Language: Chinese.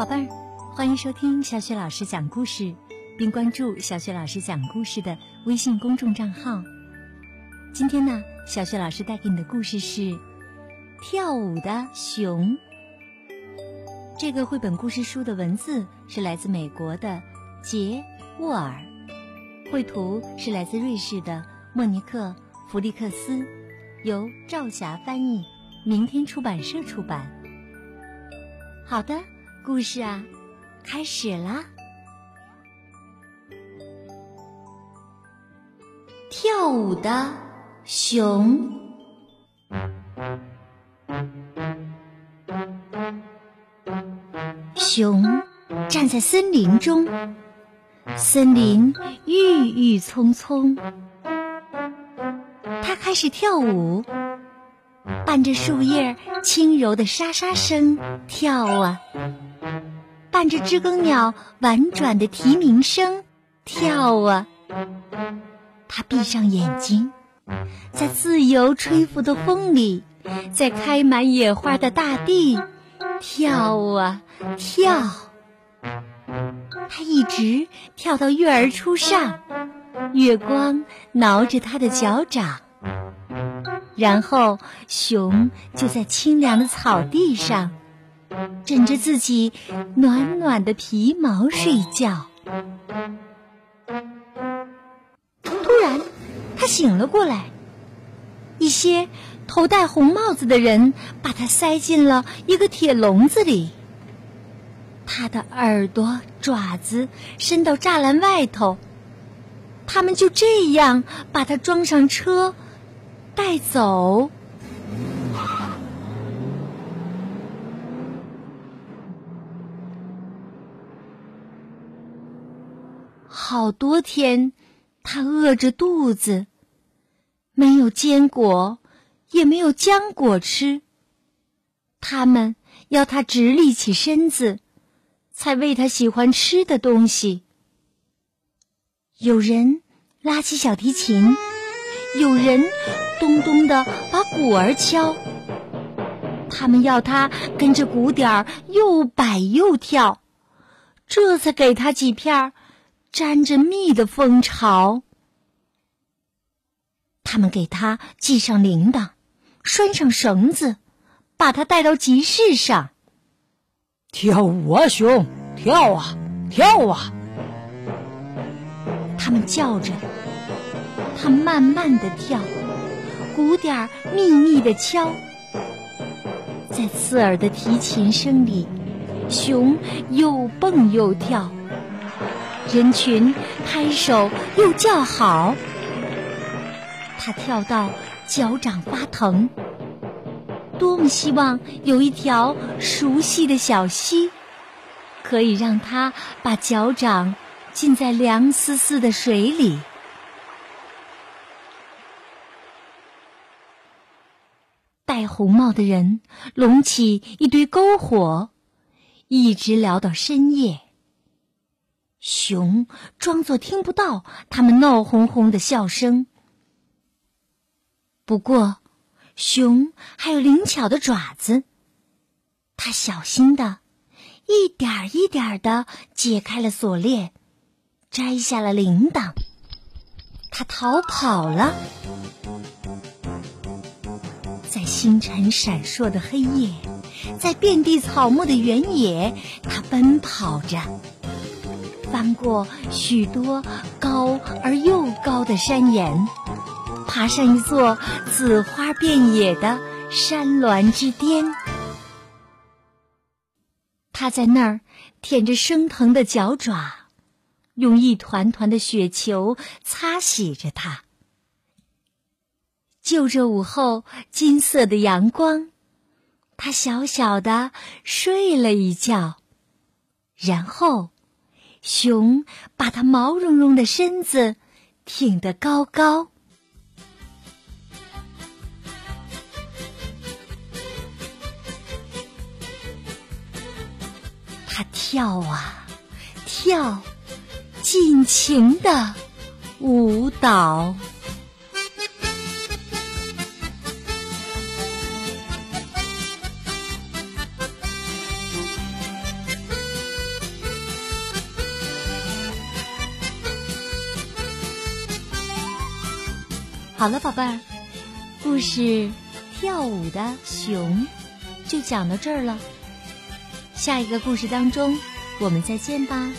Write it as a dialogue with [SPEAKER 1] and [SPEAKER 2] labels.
[SPEAKER 1] 宝贝儿，欢迎收听小雪老师讲故事，并关注小雪老师讲故事的微信公众账号。今天呢，小雪老师带给你的故事是《跳舞的熊》。这个绘本故事书的文字是来自美国的杰沃尔，绘图是来自瑞士的莫尼克弗利克斯，由赵霞翻译，明天出版社出版。好的，故事啊，开始啦！跳舞的熊。熊站在森林中，森林郁郁葱葱。它开始跳舞，伴着树叶轻柔的沙沙声跳啊，伴着知更鸟婉转的啼鸣声跳啊。他闭上眼睛，在自由吹拂的风里，在开满野花的大地。跳啊跳，他一直跳到月儿初上，月光挠着他的脚掌，然后熊就在清凉的草地上枕着自己暖暖的皮毛睡觉。突然，他醒了过来，一些。头戴红帽子的人把他塞进了一个铁笼子里。他的耳朵、爪子伸到栅栏外头，他们就这样把他装上车，带走。好多天，他饿着肚子，没有坚果。也没有浆果吃。他们要他直立起身子，才喂他喜欢吃的东西。有人拉起小提琴，有人咚咚的把鼓儿敲。他们要他跟着鼓点儿又摆又跳，这才给他几片沾着蜜的蜂巢。他们给他系上铃铛。拴上绳子，把他带到集市上。
[SPEAKER 2] 跳舞啊，熊！跳啊，跳啊！
[SPEAKER 1] 他们叫着，他慢慢的跳，鼓点儿密密的敲，在刺耳的提琴声里，熊又蹦又跳，人群拍手又叫好。他跳到。脚掌发疼，多么希望有一条熟悉的小溪，可以让他把脚掌浸在凉丝丝的水里。戴红帽的人拢起一堆篝火，一直聊到深夜。熊装作听不到他们闹哄哄的笑声。不过，熊还有灵巧的爪子。它小心的，一点一点的解开了锁链，摘下了铃铛。它逃跑了，星辰闪烁的黑夜，在遍地草木的原野，它奔跑着，翻过许多高而又高的山岩。爬上一座紫花遍野的山峦之巅，他在那儿舔着生疼的脚爪，用一团团的雪球擦洗着它。就着午后金色的阳光，他小小的睡了一觉，然后熊把它毛茸茸的身子挺得高高。跳啊跳，尽情的舞蹈。好了，宝贝儿，故事。跳舞的熊，就讲到这儿了。下一个故事当中，我们再见吧。